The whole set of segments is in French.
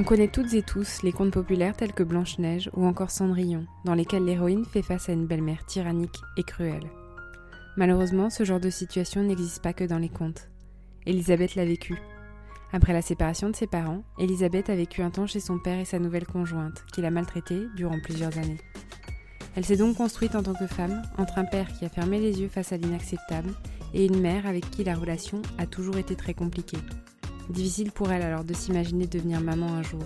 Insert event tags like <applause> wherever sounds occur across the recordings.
On connaît toutes et tous les contes populaires tels que Blanche-Neige ou encore Cendrillon, dans lesquels l'héroïne fait face à une belle-mère tyrannique et cruelle. Malheureusement, ce genre de situation n'existe pas que dans les contes. Elisabeth l'a vécu. Après la séparation de ses parents, Elisabeth a vécu un temps chez son père et sa nouvelle conjointe, qui l'a maltraitée durant plusieurs années. Elle s'est donc construite en tant que femme, entre un père qui a fermé les yeux face à l'inacceptable et une mère avec qui la relation a toujours été très compliquée. Difficile pour elle alors de s'imaginer devenir maman un jour.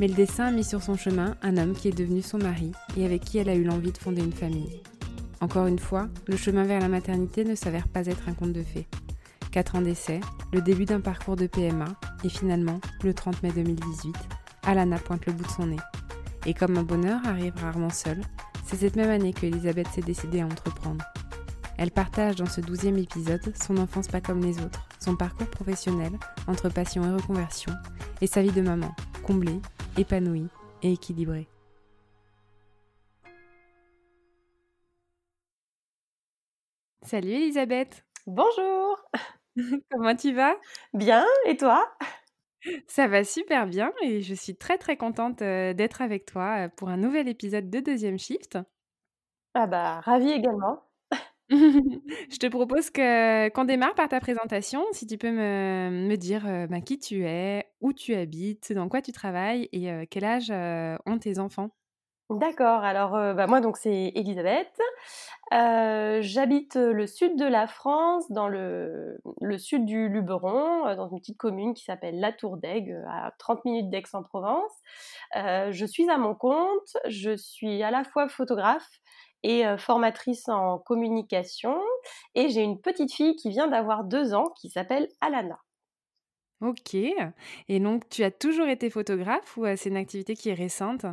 Mais le dessin a mis sur son chemin un homme qui est devenu son mari et avec qui elle a eu l'envie de fonder une famille. Encore une fois, le chemin vers la maternité ne s'avère pas être un conte de fées. Quatre ans d'essai, le début d'un parcours de PMA et finalement, le 30 mai 2018, Alana pointe le bout de son nez. Et comme un bonheur arrive rarement seul, c'est cette même année que Elisabeth s'est décidée à entreprendre. Elle partage dans ce douzième épisode son enfance pas comme les autres, son parcours professionnel entre passion et reconversion, et sa vie de maman, comblée, épanouie et équilibrée. Salut Elisabeth Bonjour <laughs> Comment tu vas? Bien, et toi? Ça va super bien et je suis très très contente euh, d'être avec toi euh, pour un nouvel épisode de Deuxième Shift. Ah bah, ravie également. <laughs> Je te propose que qu'on démarre par ta présentation, si tu peux me me dire, euh, bah, qui tu es, où tu habites, dans quoi tu travailles et euh, quel âge, euh, ont tes enfants? D'accord, alors, bah, moi donc c'est Elisabeth. j'habite, le sud de la France, dans le le sud du Luberon, dans une petite commune qui s'appelle La Tour d'Aigue, à 30 minutes d'Aix-en-Provence. je suis à mon compte, je suis à la fois photographe et formatrice en communication. Et j'ai une petite fille qui vient d'avoir deux ans qui s'appelle Alana. Ok. Et donc, tu as toujours été photographe ou c'est une activité qui est récente?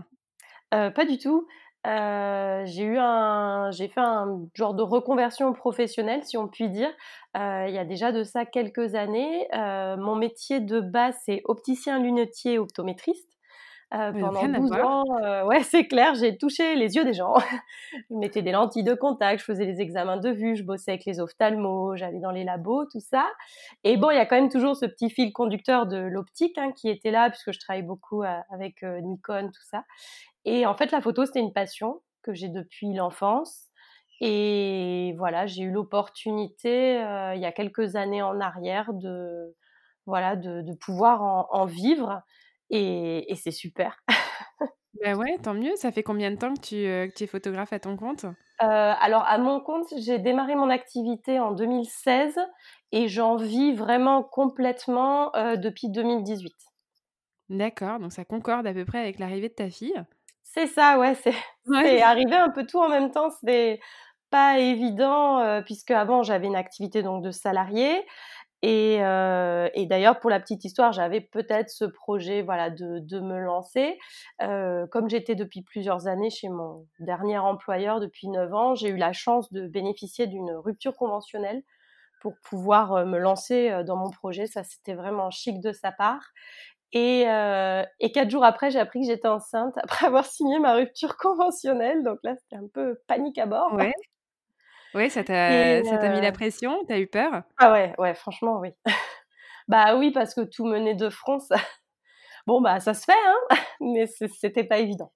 Pas du tout. j'ai eu un, j'ai fait un genre de reconversion professionnelle, si on peut dire. il y a déjà de ça quelques années. mon métier de base, c'est opticien lunetier optométriste. Euh, pendant 12 ans, euh, ouais, c'est clair, j'ai touché les yeux des gens. <laughs> je mettais des lentilles de contact, je faisais des examens de vue, je bossais avec les ophtalmos, j'allais dans les labos, tout ça. Et bon, il y a quand même toujours ce petit fil conducteur de l'optique hein, qui était là, puisque je travaille beaucoup euh, avec Nikon, tout ça. Et en fait, la photo, c'était une passion que j'ai depuis l'enfance. Et voilà, j'ai eu l'opportunité, il y a quelques années en arrière, de, voilà, de, de pouvoir en, en vivre et, c'est super. <laughs> ben ouais, tant mieux. Ça fait combien de temps que tu, euh, es photographe à ton compte? Euh, Alors, à mon compte, j'ai démarré mon activité en 2016 et j'en vis vraiment complètement euh, depuis 2018. D'accord, donc ça concorde à peu près avec l'arrivée de ta fille. C'est ça, ouais, c'est <laughs> arrivé un peu tout en même temps. C'était pas évident puisque avant j'avais une activité donc de salarié. Et, euh, et d'ailleurs, pour la petite histoire, j'avais peut-être ce projet voilà, de, de me lancer. Euh, comme j'étais depuis plusieurs années chez mon dernier employeur, depuis 9 ans, j'ai eu la chance de bénéficier d'une rupture conventionnelle pour pouvoir euh, me lancer euh, dans mon projet. Ça, c'était vraiment chic de sa part. Et, euh, et quatre jours après, j'ai appris que j'étais enceinte <laughs> après avoir signé ma rupture conventionnelle. Donc là, c'était un peu panique à bord. Ouais. Oui, ça t'a mis la pression T'as eu peur? Ah ouais, ouais, franchement, oui. <laughs> bah oui, parce que tout mener de front, ça... <laughs> Bon, bah ça se fait, hein <laughs> mais c'était pas évident.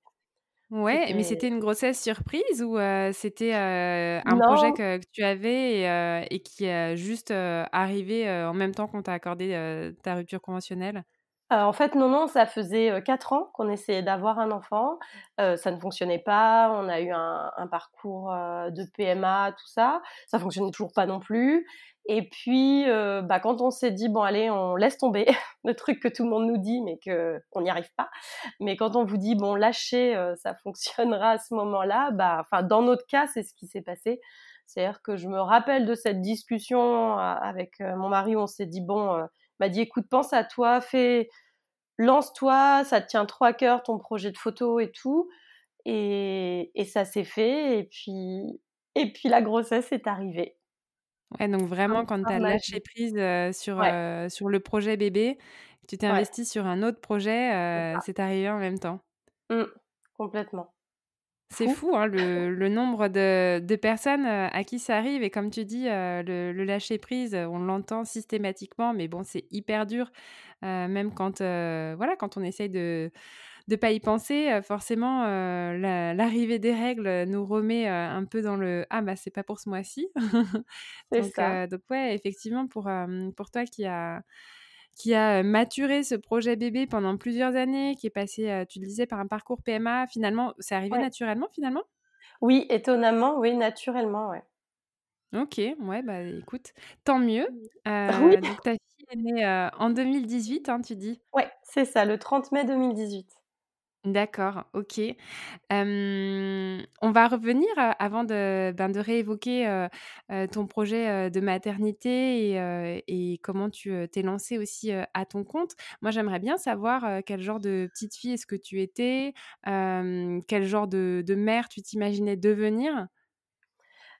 Ouais, mais c'était une grossesse surprise ou c'était un projet que, tu avais et, qui est juste arrivé en même temps qu'on t'a accordé ta rupture conventionnelle? En fait, non, non, ça faisait 4 ans qu'on essayait d'avoir un enfant. ça ne fonctionnait pas. On a eu un, un parcours de PMA, tout ça. Ça fonctionnait toujours pas non plus. Et puis, bah, quand on s'est dit, bon, allez, on laisse tomber <laughs> le truc que tout le monde nous dit, mais qu'on n'y arrive pas. Mais quand on vous dit, bon, lâchez, ça <laughs> fonctionnera à ce moment-là, bah, enfin, dans notre cas, c'est ce qui s'est passé. C'est-à-dire que je me rappelle de cette discussion avec mon mari où on s'est dit, bon, m'a dit écoute, pense à toi, fais, lance-toi, ça te tient trois cœurs ton projet de photo et tout. Et, et ça s'est fait. Et puis, et puis la grossesse est arrivée. Ouais, donc vraiment, quand tu as lâché prise sur, sur le projet bébé, tu t'es investi sur un autre projet, c'est arrivé en même temps. Mmh, complètement. C'est fou, hein, le, le, nombre de, de, personnes à qui ça arrive. Et comme tu dis, le, le, lâcher prise, on l'entend systématiquement, mais bon, c'est hyper dur, même quand, voilà, quand on essaye de ne pas y penser. forcément, l'arrivée des règles nous remet un peu dans le ah bah c'est pas pour ce mois-ci. <laughs> donc, donc ouais, effectivement, pour, pour toi qui a qui a maturé ce projet bébé pendant plusieurs années, qui est passé, tu le disais, par un parcours PMA. Finalement, c'est arrivé naturellement, finalement? Oui, étonnamment, oui, naturellement, ouais. Ok, ouais, bah écoute, tant mieux. Euh, <laughs> donc ta fille est née en 2018, hein, tu dis? Ouais, c'est ça, le 30 mai 2018. D'accord, OK. on va revenir, avant de, ben, réévoquer, ton projet, de maternité et comment tu, t'es lancée aussi, à ton compte. Moi, j'aimerais bien savoir, quel genre de petite fille est-ce que tu étais? quel genre de de mère tu t'imaginais devenir?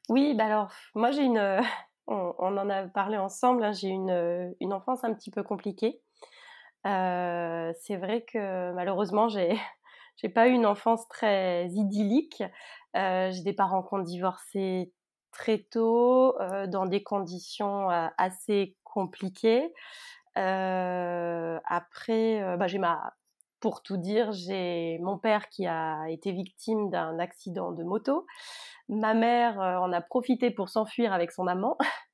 Oui, bah, alors moi j'ai une, <laughs> on en a parlé ensemble, hein, j'ai une, une enfance un petit peu compliquée. Euh, c'est vrai que malheureusement, j'ai <laughs> j'ai pas eu une enfance très idyllique. Euh, j'ai des parents qui ont divorcé très tôt, euh, dans des conditions assez compliquées. après, bah, j'ai ma, pour tout dire, j'ai mon père qui a été victime d'un accident de moto. Ma mère en a profité pour s'enfuir avec son amant <laughs>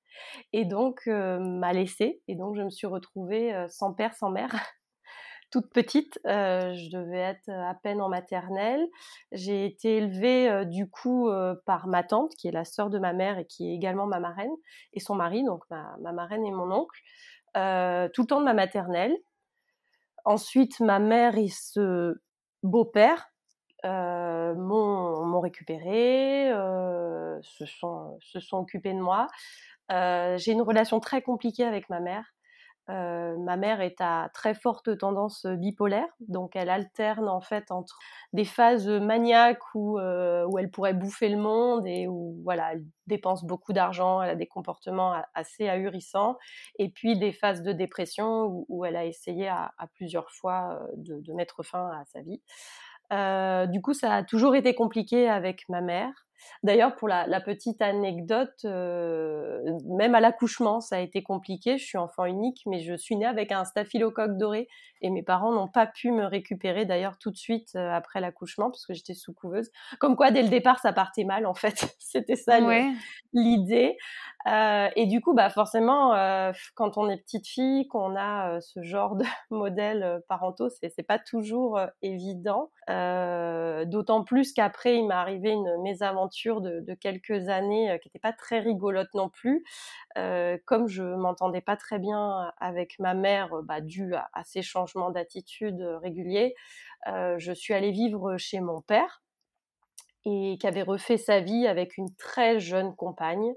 et donc m'a laissée. Et donc je me suis retrouvée sans père, sans mère, <laughs> toute petite. je devais être à peine en maternelle. J'ai été élevée du coup par ma tante, qui est la sœur de ma mère et qui est également ma marraine, et son mari, donc ma, ma marraine et mon oncle, tout le temps de ma maternelle. Ensuite, ma mère et ce beau-père m'ont récupéré, se, sont, se sont occupés de moi. J'ai une relation très compliquée avec ma mère. ma mère est à très forte tendance bipolaire, donc elle alterne en fait entre des phases maniaques où, où elle pourrait bouffer le monde et où voilà, elle dépense beaucoup d'argent, elle a des comportements assez ahurissants, et puis des phases de dépression où, elle a essayé à, plusieurs fois de, mettre fin à sa vie. Euh, du coup, ça a toujours été compliqué avec ma mère. D'ailleurs, pour la, petite anecdote, euh, même à l'accouchement, ça a été compliqué. Je suis enfant unique, mais je suis née avec un staphylocoque doré et mes parents n'ont pas pu me récupérer d'ailleurs tout de suite euh, après l'accouchement parce que j'étais sous couveuse. Comme quoi, dès le départ, ça partait mal en fait. <laughs> C'était ça l'idée. Euh, et du coup, bah forcément, quand on est petite fille, qu'on a ce genre de <laughs> modèle parentaux, c'est pas toujours évident. D'autant plus qu'après, il m'est arrivé une mésaventure de, quelques années qui n'était pas très rigolote non plus. comme je m'entendais pas très bien avec ma mère, bah, dû à, ces changements d'attitude réguliers, je suis allée vivre chez mon père et qui avait refait sa vie avec une très jeune compagne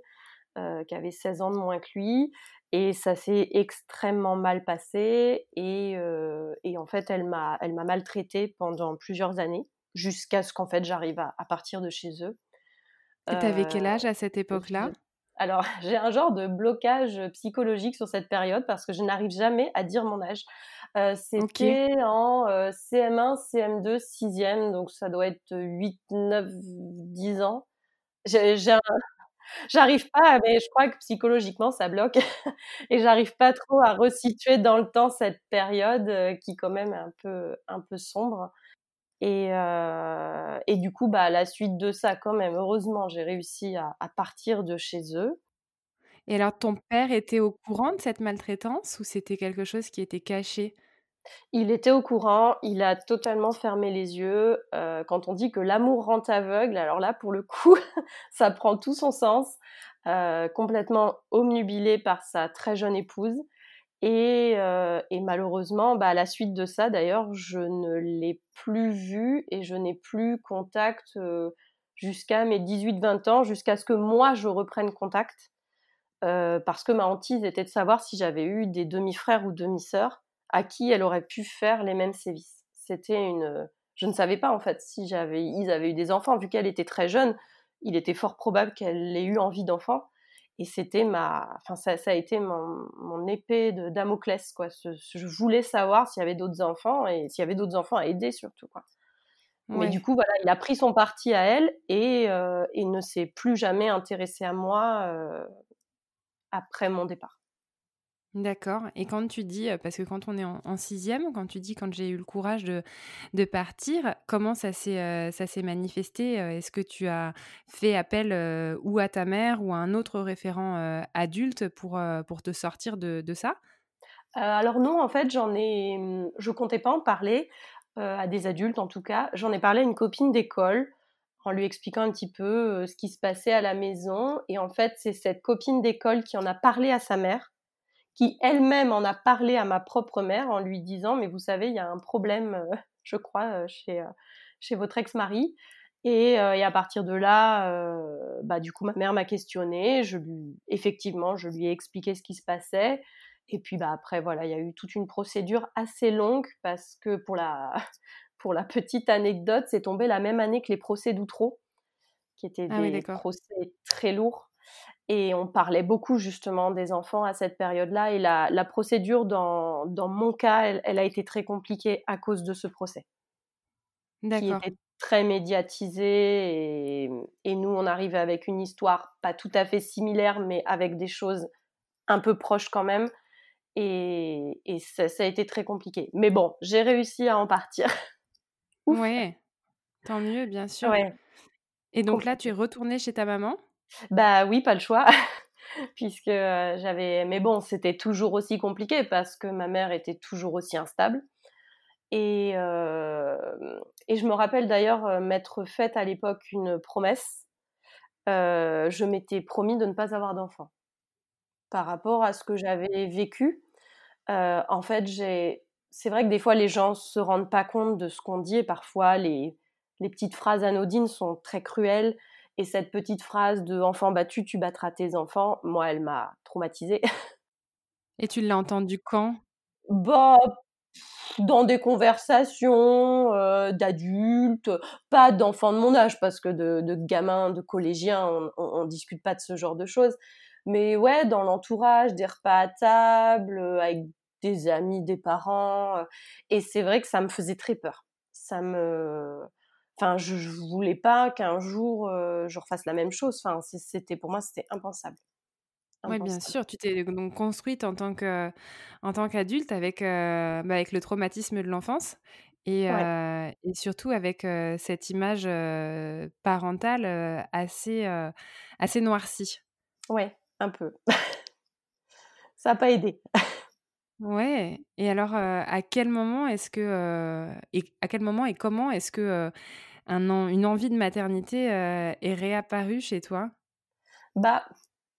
qui avait 16 ans de moins que lui. Et ça s'est extrêmement mal passé. Et, en fait, elle m'a, elle m'a maltraitée pendant plusieurs années, jusqu'à ce qu'en fait j'arrive à, partir de chez eux. Et t'avais quel âge à cette époque-là? alors, <laughs> j'ai un genre de blocage psychologique sur cette période parce que je n'arrive jamais à dire mon âge. Euh, c'était en CM1, CM2, 6e, donc ça doit être 8, 9, 10 ans. <laughs> J'arrive pas, mais je crois que psychologiquement ça bloque <laughs> et j'arrive pas trop à resituer dans le temps cette période qui quand même est un peu, un peu sombre. Et, et, du coup, bah, à la suite de ça, quand même, heureusement, j'ai réussi à, partir de chez eux. Et alors, ton père était au courant de cette maltraitance ou c'était quelque chose qui était caché? Il était au courant, il a totalement fermé les yeux. Euh, quand on dit que l'amour rend aveugle, alors là, pour le coup, <laughs> ça prend tout son sens. Euh, complètement omnubilé par sa très jeune épouse. Et, euh, et malheureusement, bah, à la suite de ça, d'ailleurs, je ne l'ai plus vu et je n'ai plus contact jusqu'à mes 18-20 ans, jusqu'à ce que moi, je reprenne contact. parce que ma hantise était de savoir si j'avais eu des demi-frères ou demi-sœurs à qui elle aurait pu faire les mêmes sévices. C'était une. Je ne savais pas en fait si j'avais, ils avaient eu des enfants. Vu qu'elle était très jeune, il était fort probable qu'elle ait eu envie d'enfants. Et c'était ma, enfin ça, a été mon, mon épée de Damoclès quoi. je voulais savoir s'il y avait d'autres enfants et s'il y avait d'autres enfants à aider surtout quoi. Mais du coup voilà, il a pris son parti à elle et euh, il ne s'est plus jamais intéressé à moi euh, après mon départ. D'accord. Et quand tu dis, parce que quand on est en, sixième, quand tu dis quand j'ai eu le courage de, de partir, comment ça s'est, s'est manifesté Est-ce que tu as fait appel ou à ta mère ou à un autre référent adulte pour, pour te sortir de, de ça? Alors non, en fait, j'en ai, mmh, je comptais pas en parler à des adultes en tout cas. J'en ai parlé à une copine d'école en lui expliquant un petit peu ce qui se passait à la maison. Et en fait, c'est cette copine d'école qui en a parlé à sa mère qui elle-même en a parlé à ma propre mère en lui disant mais vous savez il y a un problème euh, <laughs> je crois euh, chez euh, chez votre ex-mari. Et, à partir de là bah du coup ma mère m'a questionné je lui effectivement je lui ai expliqué ce qui se passait. Et puis bah après voilà il y a eu toute une procédure assez longue parce que pour la <laughs> pour la petite anecdote c'est tombé la même année que les procès d'Outreau qui étaient ah des procès très lourds et on parlait beaucoup justement des enfants à cette période-là. Et la, procédure, dans, dans, mon cas, elle, a été très compliquée à cause de ce procès. Qui était très médiatisé. Et, et, nous, on arrivait avec une histoire pas tout à fait similaire, mais avec des choses un peu proches quand même. Et, et ça, a été très compliqué. Mais bon, j'ai réussi à en partir. <laughs> ouais, tant mieux, bien sûr. Ouais. Et donc là, tu es retournée chez ta maman? Bah oui, pas le choix. <laughs> Puisque j'avais. Mais bon, c'était toujours aussi compliqué parce que ma mère était toujours aussi instable. Et, et je me rappelle d'ailleurs m'être faite à l'époque une promesse. je m'étais promis de ne pas avoir d'enfant. Par rapport à ce que j'avais vécu, en fait. C'est vrai que des fois, les gens se rendent pas compte de ce qu'on dit et parfois, les, les petites phrases anodines sont très cruelles et cette petite phrase de enfant battu, tu battras tes enfants, moi, elle m'a traumatisée. <laughs> Et tu l'as entendu quand? Bah, dans des conversations euh, d'adultes, pas d'enfants de mon âge, parce que de, de gamins, de collégiens, on, ne discute pas de ce genre de choses. Mais ouais, dans l'entourage, des repas à table, euh, avec des amis, des parents. Euh, et c'est vrai que ça me faisait très peur. Ça me Enfin, je, je voulais pas qu'un jour euh, je refasse la même chose. Enfin, c'était pour moi, c'était impensable. Oui, bien sûr. Tu t'es donc construite en tant que, en tant qu'adulte avec, euh, bah, avec le traumatisme de l'enfance et, euh, et, surtout avec cette image parentale assez, assez noircie. Ouais, un peu. <laughs> Ça n'a pas aidé. Ouais. Et alors, à quel moment est-ce que, et à quel moment et comment est-ce que, un une envie de maternité, est réapparue chez toi? Bah,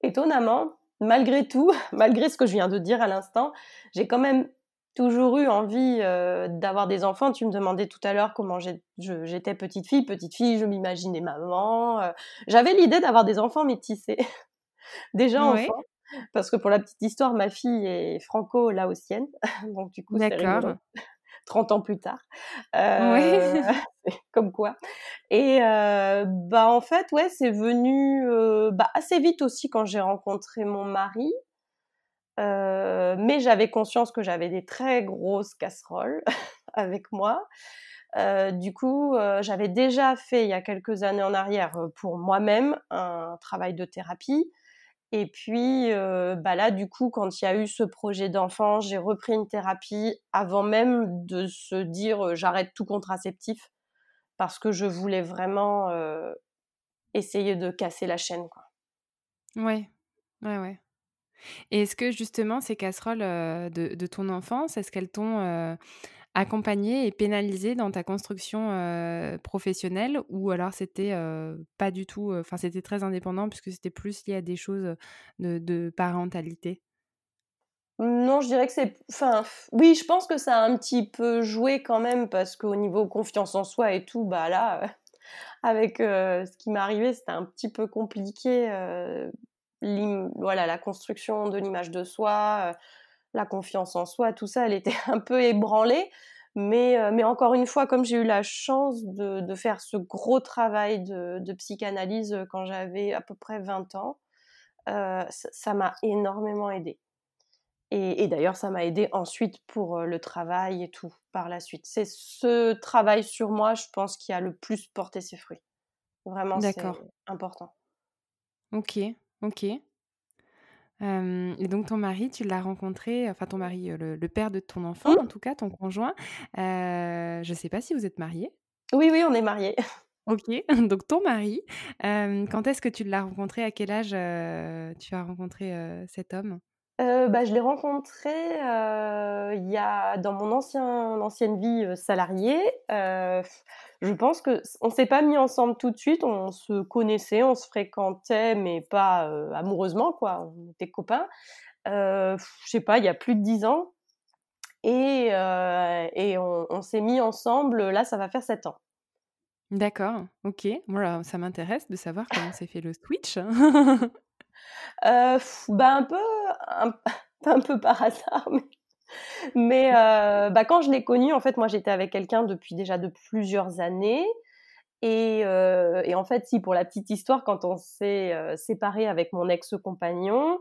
étonnamment, malgré tout, <laughs> malgré ce que je viens de dire à l'instant, j'ai quand même toujours eu envie, d'avoir des enfants. Tu me demandais tout à l'heure comment j'étais petite fille. Petite fille, je m'imaginais maman, j'avais l'idée d'avoir des enfants métissés, <laughs> déjà enfants. Parce que pour la petite histoire, ma fille est franco-laotienne. <laughs> Donc, du coup, c'est rigolo. <laughs> 30 ans plus tard. Euh, <laughs> comme quoi. Et euh, bah en fait, ouais, c'est venu euh, bah, assez vite aussi quand j'ai rencontré mon mari. Euh, mais j'avais conscience que j'avais des très grosses casseroles avec moi. Euh, du coup, j'avais déjà fait il y a quelques années en arrière pour moi-même un travail de thérapie et puis, euh, bah là, du coup, quand il y a eu ce projet d'enfant, j'ai repris une thérapie avant même de se dire euh, j'arrête tout contraceptif parce que je voulais vraiment euh, essayer de casser la chaîne. Quoi. Ouais, ouais, ouais. Et est-ce que justement ces casseroles, de de ton enfance, est-ce qu'elles t'ont, accompagnée et pénalisée dans ta construction, professionnelle? Ou alors c'était, pas du tout, enfin c'était très indépendant puisque c'était plus lié à des choses, de de parentalité? Non, je dirais que c'est enfin, oui, je pense que ça a un petit peu joué quand même parce qu'au niveau confiance en soi et tout, bah là, avec, ce qui m'est arrivé, c'était un petit peu compliqué, voilà, la construction de l'image de soi, la confiance en soi, tout ça, elle était <laughs> un peu ébranlée. Mais, mais encore une fois, comme j'ai eu la chance de, de faire ce gros travail de, de psychanalyse quand j'avais à peu près 20 ans, ça m'a énormément aidé. Et, et d'ailleurs, ça m'a aidé ensuite pour le travail et tout par la suite. C'est ce travail sur moi, je pense, qui a le plus porté ses fruits. Vraiment, c'est important. Ok, ok. Et donc ton mari, tu l'as rencontré, enfin ton mari, le, père de ton enfant, Mmh. en tout cas, ton conjoint. je ne sais pas si vous êtes mariés. Oui, oui, on est mariés. <laughs> Ok, <laughs> donc ton mari, quand est-ce que tu l'as rencontré À quel âge tu as rencontré cet homme? Bah, je l'ai rencontré, il y a dans mon ancien ancienne vie, salariée. je pense que on s'est pas mis ensemble tout de suite, on se connaissait, on se fréquentait, mais pas, amoureusement quoi, on était copains. je sais pas, il y a plus de 10 ans et et on on s'est mis ensemble, là, ça va faire 7 ans. D'accord, OK. Voilà, ça m'intéresse de savoir comment s'est fait le switch. <laughs> Heu, bah, un peu <laughs> un peu par hasard, mais heu, bah, quand je l'ai connu, en fait, moi, j'étais avec quelqu'un depuis déjà de plusieurs années et heu et en fait, si, pour la petite histoire, quand on s'est, heu, séparés avec mon ex-compagnon,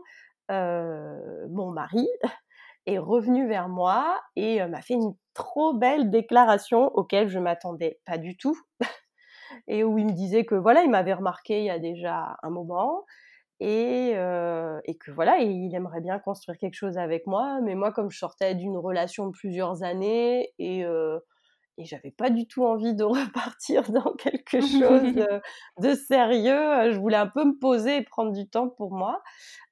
mon mari <laughs> est revenu vers moi et m'a fait une trop belle déclaration auquel je m'attendais pas du tout. <laughs> Et où il me disait que, voilà, il m'avait remarqué il y a déjà un moment et, euh, et que voilà, il aimerait bien construire quelque chose avec moi. Mais moi, comme je sortais d'une relation de plusieurs années et, euh, et j'avais pas du tout envie de <laughs> repartir dans quelque chose <laughs> de, de, sérieux, je voulais un peu me poser et prendre du temps pour moi.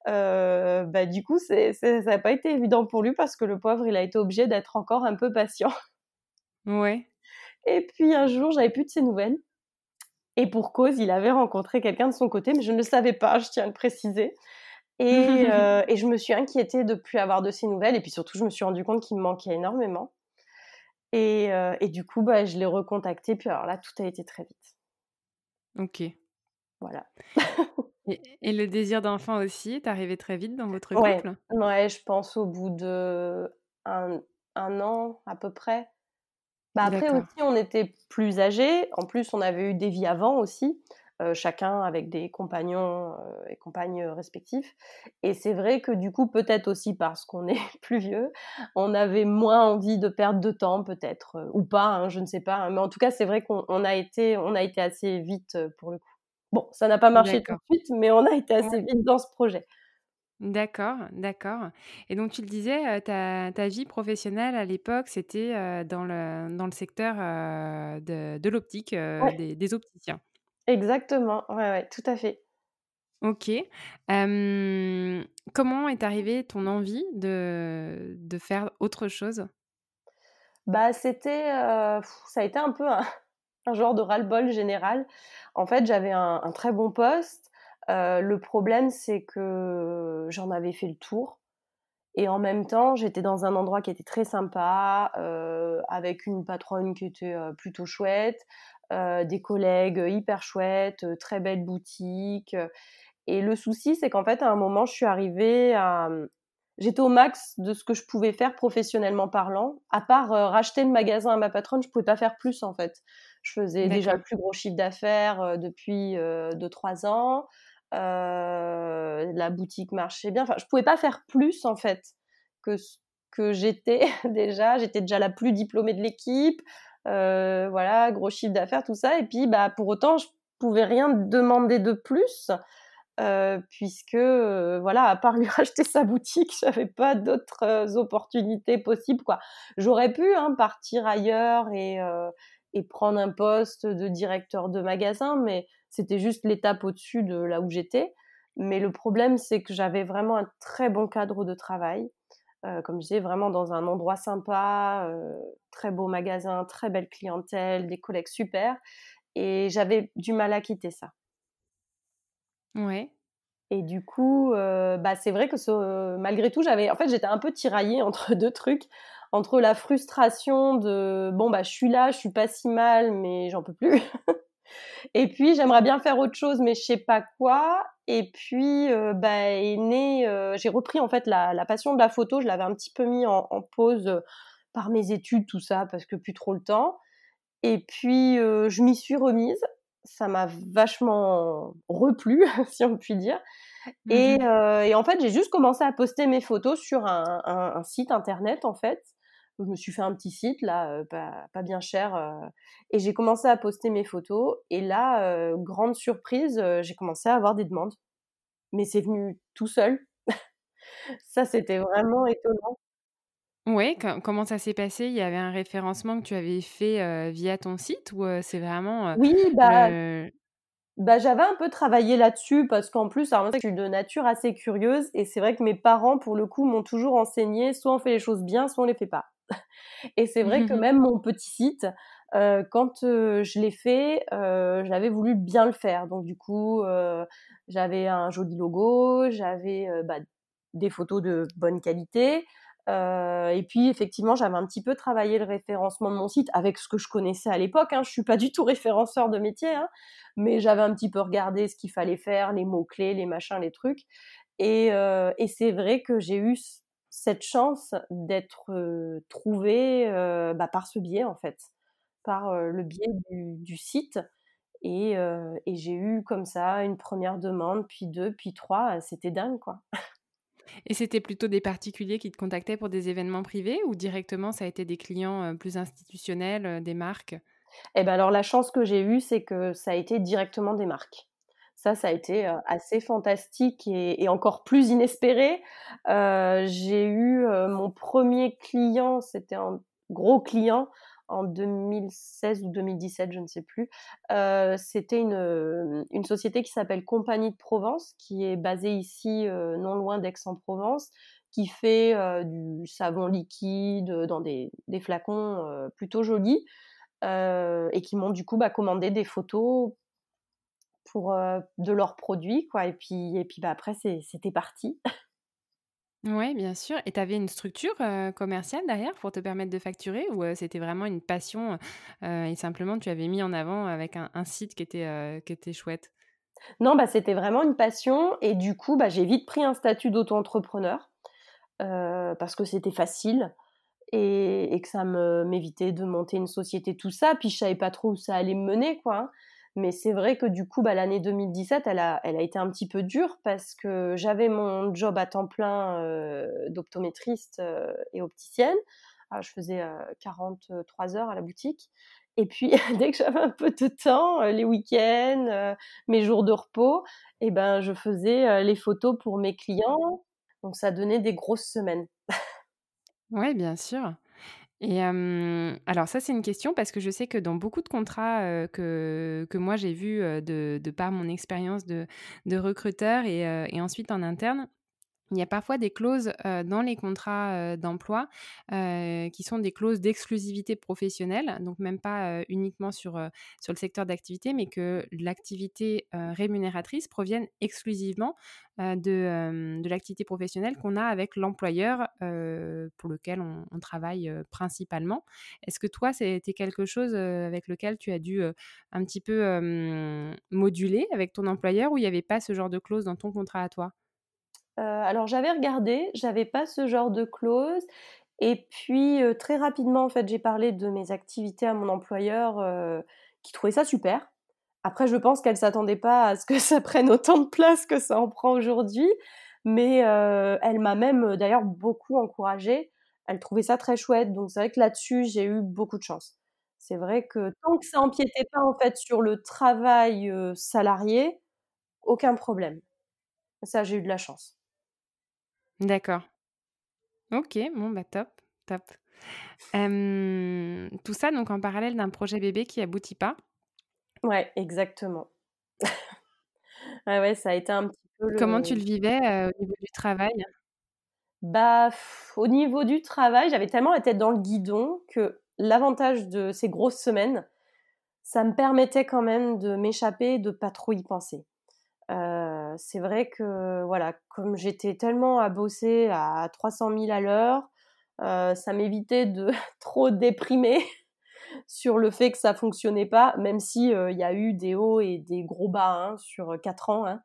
Euh, bah, du coup, ça n'a pas été évident pour lui parce que le pauvre, il a été obligé d'être encore un peu patient. Ouais. Et puis un jour, j'avais plus de ses nouvelles. Et pour cause, il avait rencontré quelqu'un de son côté, mais je ne le savais pas, je tiens à le préciser. Et, <laughs> euh, et je me suis inquiétée de plus avoir de ses nouvelles. Et puis surtout, je me suis rendu compte qu'il me manquait énormément. Et, euh, et du coup, bah, je l'ai recontacté. Puis alors là, tout a été très vite. Ok. Voilà. <laughs> et, et, le désir d'enfant aussi est arrivé très vite dans votre couple? Ouais, ouais, je pense au bout de un, un an à peu près. Bah après aussi, on était plus âgés. En plus, on avait eu des vies avant aussi, euh, chacun avec des compagnons euh, et compagnes respectifs. Et c'est vrai que du coup, peut-être aussi parce qu'on est <laughs> plus vieux, on avait moins envie de perdre de temps, peut-être, euh, ou pas, hein, je ne sais pas. Hein. Mais en tout cas, c'est vrai qu'on a été, on a été assez vite pour le coup. Bon, ça n'a pas marché tout de suite, mais on a été assez vite dans ce projet. D'accord, d'accord. Et donc tu le disais, ta, ta vie professionnelle à l'époque, c'était dans, le, dans le secteur de, de l'optique, des, des, opticiens. Exactement, ouais, ouais, tout à fait. Ok. comment est arrivée ton envie de, de faire autre chose? Bah, c'était, ça a été un peu un, <laughs> un genre de ras-le-bol général. En fait, j'avais un, un, très bon poste. Euh, le problème, c'est que j'en avais fait le tour. Et en même temps, j'étais dans un endroit qui était très sympa, euh, avec une patronne qui était euh, plutôt chouette, des collègues hyper chouettes, très belle boutique. Et le souci, c'est qu'en fait, à un moment, je suis arrivée à... J'étais au max de ce que je pouvais faire professionnellement parlant. À part racheter le magasin à ma patronne, je pouvais pas faire plus en fait. Je faisais déjà le plus gros chiffre d'affaires depuis 2-3 ans. Euh, la boutique marchait bien. Enfin, je pouvais pas faire plus en fait que que j'étais <laughs> déjà. J'étais déjà la plus diplômée de l'équipe. Euh, voilà, gros chiffre d'affaires, tout ça. Et puis, bah, pour autant, je pouvais rien demander de plus. Euh, puisque voilà, à part lui <laughs> racheter sa boutique, <laughs> j'avais pas d'autres opportunités possibles. J'aurais pu hein, partir ailleurs et, et prendre un poste de directeur de magasin, mais c'était juste l'étape au-dessus de là où j'étais. Mais le problème, c'est que j'avais vraiment un très bon cadre de travail. Heu, comme je disais, vraiment dans un endroit sympa, heu, très beau magasin, très belle clientèle, des collègues super et j'avais du mal à quitter ça. Ouais. Et du coup, heu, bah, c'est vrai que ce malgré tout, j'avais en fait, j'étais un peu tiraillée <laughs> entre 2 trucs, entre la frustration de: «Bon, bah, je suis là, je suis pas si mal, mais j'en peux plus» <laughs> et puis j'aimerais bien faire autre chose, mais je sais pas quoi et puis, heu, bah, est né, heu, j'ai repris en fait la la passion de la photo. Je l'avais un petit peu mis en en pause, heu, par mes études, tout ça, parce que plus trop le temps et puis, heu, je m'y suis remise. Ça m'a vachement replu, <laughs> si on peut dire et Mmh et en fait, j'ai juste commencé à poster mes photos sur un un un site internet, en fait. Je me suis fait un petit site là, heu, pas pas bien cher, heu et j'ai commencé à poster mes photos et là, heu, grande surprise, j'ai commencé à avoir des demandes. Mais c'est venu tout seul. <laughs> Ça, c'était vraiment étonnant. Co comment ça s'est passé? Il y avait un référencement que tu avais fait, via ton site ou, c'est vraiment, Oui, bah bah, j'avais un peu travaillé là-dessus parce qu'en plus, alors je suis de nature assez curieuse et c'est vrai que mes parents, pour le coup, m'ont toujours enseigné, soit on fait les choses bien, soit on les fait pas. Et c'est vrai que même mon petit site, quand, je l'ai fait, j'avais voulu bien le faire. Donc du coup, j'avais un joli logo, j'avais, bah, des photos de bonne qualité, et puis effectivement, j'avais un petit peu travaillé le référencement de mon site avec ce que je connaissais à l'époque, hein. Je suis pas du tout référenceur de métier, hein, mais j'avais un petit peu regardé ce qu'il fallait faire, les mots-clés, les machins, les trucs et c'est vrai que j'ai eu cette chance d'être, trouvée, bah, par ce biais, en fait, par, le biais du du site et et j'ai eu comme ça une première demande, puis 2, puis 3, c'était dingue, quoi. et c'était plutôt des particuliers qui te contactaient pour des événements privés ou directement ça a été des clients, plus institutionnels, des marques? Et ben alors la chance que j'ai eue, c'est que ça a été directement des marques. Ça, ça a été, assez fantastique et encore plus inespéré. J'ai eu, mon premier client, c'était un gros client en 2016 ou 2017, je ne sais plus. C'était une, société qui s'appelle Compagnie de Provence, qui est basée ici, non loin d'Aix-en-Provence, qui fait, du savon liquide, dans des flacons, plutôt jolis et qui m'ont du coup, bah, commandé des photos pour, de leurs produits quoi et puis et puis, bah, après c'était parti. <laughs> Ouais, bien sûr et tu avais une structure, commerciale derrière pour te permettre de facturer ou, c'était vraiment une passion, et simplement tu avais mis en avant avec un un site qui était, qui était chouette? Non, bah, c'était vraiment une passion et du coup, bah, j'ai vite pris un statut d'auto-entrepreneur, parce que c'était facile et et que ça me m'évitait de monter une société, tout ça. Puis je savais pas trop où ça allait me mener, quoi, hein. Mais c'est vrai que du coup, bah, l'année 2017, elle a elle a été un petit peu dure parce que j'avais mon job à temps plein, heu, d'optométriste, heu et opticienne. Ah, je faisais, heu, 43 heures à la boutique et puis <laughs> dès que j'avais un peu de temps, les week-ends, mes jours de repos et ben, je faisais, les photos pour mes clients. Donc ça donnait des grosses semaines. Ouais, bien sûr. Et alors ça, c'est une question parce que je sais que dans beaucoup de contrats, que moi j'ai vus, de par mon expérience de recruteur et ensuite en interne, il y a parfois des clauses, dans les contrats, d'emploi, qui sont des clauses d'exclusivité professionnelle, donc même pas, uniquement sur, sur le secteur d'activité, mais que l'activité, rémunératrice provienne exclusivement, de, de l'activité professionnelle qu'on a avec l'employeur, pour lequel on on travaille, principalement. Est-ce que toi, c'était quelque chose, avec lequel tu as dû, un petit peu, moduler avec ton employeur ou il y avait pas ce genre de clause dans ton contrat à toi? Heu, alors j'avais regardé, j'avais pas ce genre de clause et puis, très rapidement, en fait, j'ai parlé de mes activités à mon employeur, qui trouvait ça super. Après, je pense qu'elle s'attendait pas à ce que <laughs> ça prenne autant de place que ça en prend aujourd'hui, mais elle m'a même, d'ailleurs beaucoup encouragée. Elle trouvait ça très chouette, donc c'est vrai que là-dessus, j'ai eu beaucoup de chance. C'est vrai que tant que ça empiétait pas, en fait, sur le travail, salarié, aucun problème. Ça, j'ai eu de la chance. D'accord. OK, bon, bah, top, top. Tout ça donc en parallèle d'un projet bébé qui aboutit pas? Ouais, exactement. Ouais, <laughs> ouais, ça a été un petit peu Comment tu le vivais, au niveau du travail? Bah, au niveau du travail, j'avais tellement la tête dans le guidon que l'avantage de ces grosses semaines, ça me permettait quand même de m'échapper, de pas trop y penser. Euh, c'est vrai que voilà, comme j'étais tellement à bosser à 300 000 à l'heure, euh, ça m'évitait de <laughs> trop déprimer <laughs> sur le fait que ça fonctionnait pas, même si euh, il y a eu des hauts et des gros bas hein, sur quatre ans. Hein.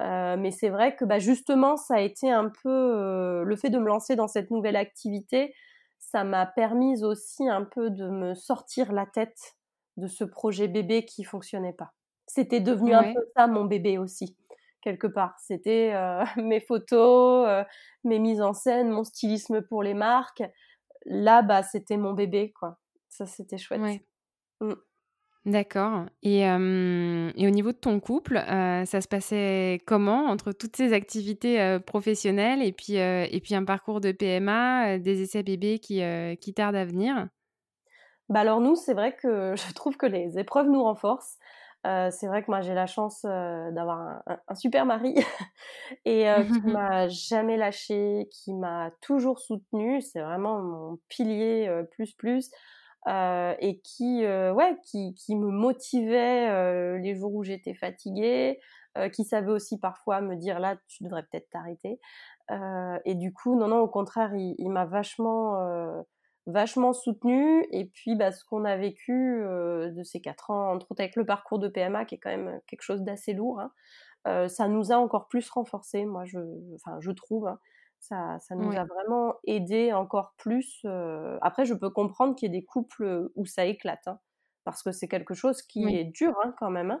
Euh, mais c'est vrai que bah, justement, ça a été un peu euh, le fait de me lancer dans cette nouvelle activité, ça m'a permis aussi un peu de me sortir la tête de ce projet bébé qui fonctionnait pas. C'était devenu un peu ça mon bébé aussi quelque part. C'était euh, <laughs> mes photos, mes mises en scène, mon stylisme pour les marques. Là, bah, c'était mon bébé, quoi. Ça, c'était chouette. Mmh. D'accord. Et, au niveau de ton couple, ça se passait comment entre toutes ces activités professionnelles et puis, et puis un parcours de PMA, des essais bébés qui, qui tardent à venir? Bah alors nous, c'est vrai que <laughs> je trouve que les épreuves nous renforcent. C'est vrai que moi j'ai la chance d'avoir un, super mari <laughs> et qui <laughs> m'a jamais lâché, qui m'a toujours soutenu. C'est vraiment mon pilier plus plus. Euh, et qui, euh, ouais, qui, qui, me motivait euh, les jours où j'étais fatiguée, qui savait aussi parfois me dire là, tu devrais peut-être t'arrêter. et du coup, non, non, au contraire, il, il m'a vachement, vachement soutenu. Et puis, bah, ce qu'on a vécu de ces quatre ans, entre autres avec le parcours de PMA, qui est quand même quelque chose d'assez lourd, hein, ça nous a encore plus renforcés, moi, je, enfin, je trouve. Hein. Ça, ça nous a vraiment aidé encore plus. Après, je peux comprendre qu'il y ait des couples où ça éclate, hein, parce que c'est quelque chose qui est dur quand même.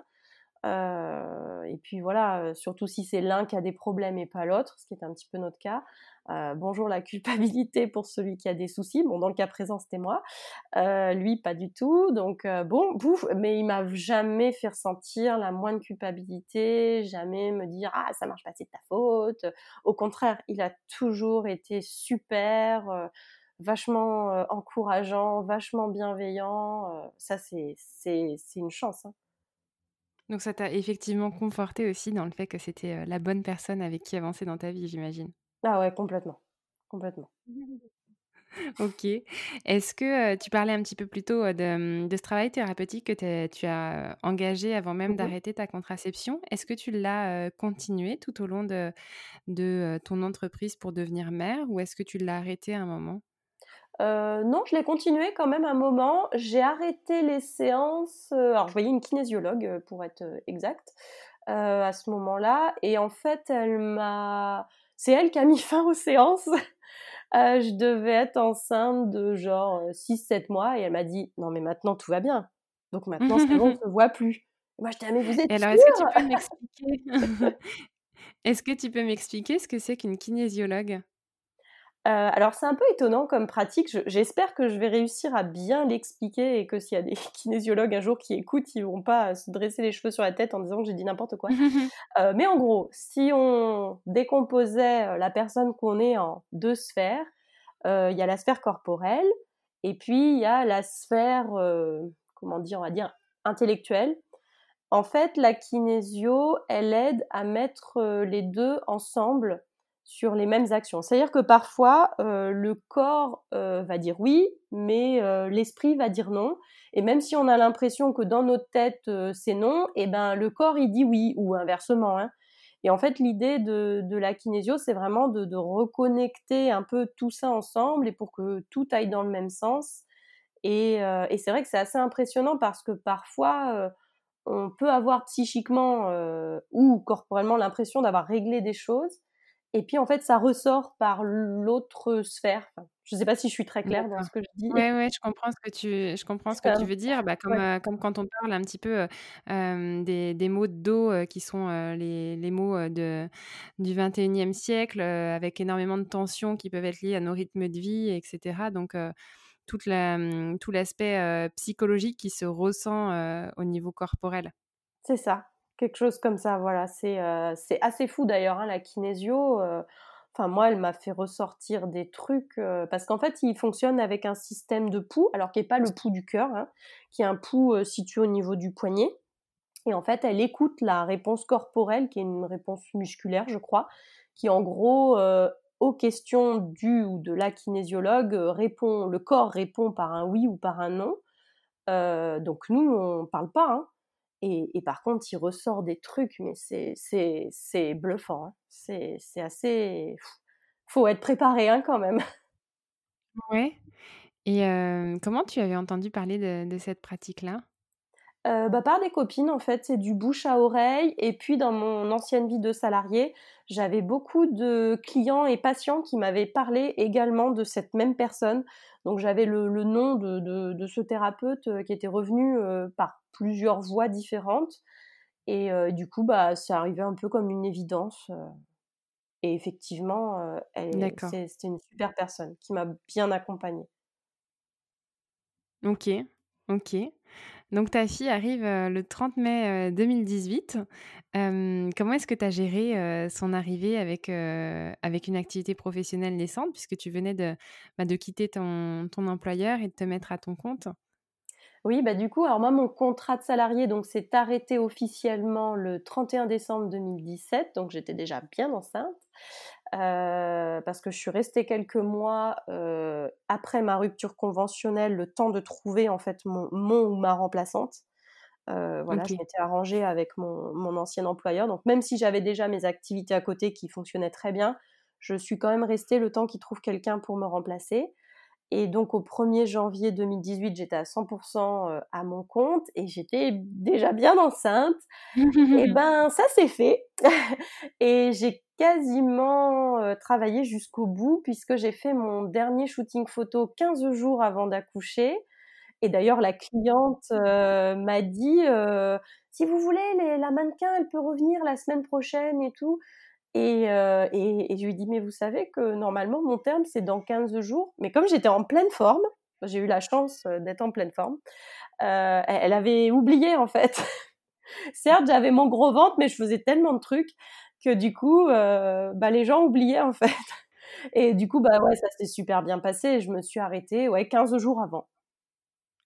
Euh, et puis voilà, surtout si c'est l'un qui a des problèmes et pas l'autre, ce qui est un petit peu notre cas. Euh, bonjour la <laughs> culpabilité pour celui qui a des soucis. Bon, dans le cas présent, c'était moi. Euh, lui, pas du tout. Donc bon, bouf. Mais il m'a jamais fait ressentir la moindre culpabilité, jamais me dire ah ça marche pas, c'est de ta faute. Au contraire, il a toujours été super vachement encourageant, vachement bienveillant. ça, c'est, c'est, c'est une chance. Hein. Donc ça t'a effectivement conforté aussi dans le fait que c'était, la bonne personne avec qui avancer dans ta vie, j'imagine? Ah ouais, complètement, complètement. <laughs> OK. Est-ce que, tu parlais un petit peu plus tôt, de, mmh, de ce travail thérapeutique que tu as engagé avant même mmh d'arrêter ta contraception. Est-ce que tu l'as, continué tout au long de de, ton entreprise pour devenir mère ou est-ce que tu l'as arrêté à un moment? Euh, non, je l'ai continué quand même un moment. J'ai arrêté les séances. Euh, alors, je voyais une kinésiologue, euh, pour être exact, à ce moment-là. Et en fait, elle m'a. C'est elle qui a mis <laughs> fin aux séances. je devais être enceinte de genre 6-7 mois. Et elle m'a dit Non, mais maintenant, tout va bien. Donc maintenant, c'est bon, on ne <laughs> se voit plus. moi, je dis ah, mais vous êtes. alors, est-ce que tu peux m'expliquer? <laughs> Est-ce que tu peux m'expliquer ce que c'est qu'une kinésiologue? Euh, alors c'est un peu étonnant comme pratique. J'espère que je vais réussir à bien l'expliquer et que s'il y a des <laughs> kinésiologues un jour qui écoutent, ils vont pas se dresser les cheveux sur la tête en disant que j'ai dit n'importe quoi. <laughs> Euh, mais en gros, si on décomposait euh, la personne qu'on est en deux sphères, il y a la sphère corporelle et puis il y a la sphère, comment dire, on va dire intellectuelle. En fait, la kinésio, elle aide à mettre les deux ensemble sur les mêmes actions. C'est-à-dire que parfois, euh, le corps euh, va dire oui, mais euh, l'esprit va dire non. Et même si on a l'impression que dans notre tête, c'est non, et eh ben le corps, il dit oui, ou inversement. Hein. Et en fait, l'idée de, la kinésio, c'est vraiment de, reconnecter un peu tout ça ensemble et pour que tout aille dans le même sens. Et, et c'est vrai que c'est assez impressionnant parce que parfois, on peut avoir psychiquement ou corporellement l'impression d'avoir réglé des choses. Et puis en fait, ça ressort par l'autre sphère. je ne sais pas si je suis très claire dans ce que je dis. Oui, ouais, je comprends ce que tu, je comprends ce que tu veux dire. Bah, comme, euh, comme quand on parle un petit peu euh, des, des, mots de dos euh, qui sont les, les, mots de, du 21e siècle, avec énormément de tensions qui peuvent être liées à nos rythmes de vie, etc. Donc, toute la, mmh, tout l'aspect psychologique qui se ressent au niveau corporel. C'est ça, quelque chose comme ça, voilà. C'est euh, assez fou d'ailleurs, hein, la kinésio. Euh, enfin, moi, elle m'a fait ressortir des trucs euh, parce qu'en fait, il fonctionne avec un système de pouls, alors qui n'est pas le pouls du cœur, hein, qui est un pouls situé au niveau du poignet. Et en fait, elle écoute la réponse corporelle, qui est une réponse musculaire, je crois, qui en gros, aux questions du ou de la kinésiologue, répond, le corps répond par un oui ou par un non. donc nous, on ne parle pas. Hein. Et, par contre, il ressort des trucs, mais c'est bluffant. Hein. C'est assez. faut être préparé hein, quand même. <laughs> Ouais. Et comment tu avais entendu parler de, cette pratique-là? Bah, par des copines en fait, c'est du bouche à oreille et puis dans mon ancienne vie de salarié, j'avais beaucoup de clients et patients qui m'avaient parlé également de cette même personne. Donc j'avais le, nom de, ce thérapeute qui était revenu par plusieurs voies différentes et du coup bah c'est arrivé un peu comme une évidence. et effectivement, c'était une super personne qui m'a bien accompagnée. OK, OK. Donc ta fille arrive, le 30 mai, 2018. comment est-ce que tu as géré, son arrivée avec, une activité professionnelle naissante puisque tu venais de, bah, quitter ton ton employeur et de te mettre à ton compte? Oui, bah, du coup, alors moi, mon contrat de salarié donc s'est arrêté officiellement le 31 décembre 2017, donc j'étais déjà bien enceinte. Euh, parce que je suis restée quelques mois euh, après ma rupture conventionnelle, le temps de trouver en fait mon, ou ma remplaçante. Euh, voilà, je m'étais arrangée avec mon, mon, ancien employeur. Donc même si j'avais déjà mes activités à côté qui fonctionnaient très bien, je suis quand même restée le temps qu'il trouve quelqu'un pour me remplacer. Et donc au 1er janvier 2018, j'étais à 100% à mon compte et j'étais déjà bien enceinte. et <laughs> ben ça s'est fait. Et j'ai quasiment travaillé jusqu'au bout puisque j'ai fait mon dernier shooting photo 15 jours avant d'accoucher. Et d'ailleurs, la cliente m'a dit si vous voulez, la mannequin, elle peut revenir la semaine prochaine et tout. Euh, et, je lui dis, mais vous savez que normalement, mon terme, c'est dans 15 jours. Mais comme j'étais en pleine forme, j'ai eu la chance euh, d'être en pleine forme, euh, elle avait oublié en fait. <laughs> Certes, j'avais mon gros ventre, mais je faisais tellement de trucs que du coup, bah, les gens oubliaient en fait. <laughs> Et du coup, bah ouais, ça s'est super bien passé. Je me suis arrêtée ouais, 15 jours avant.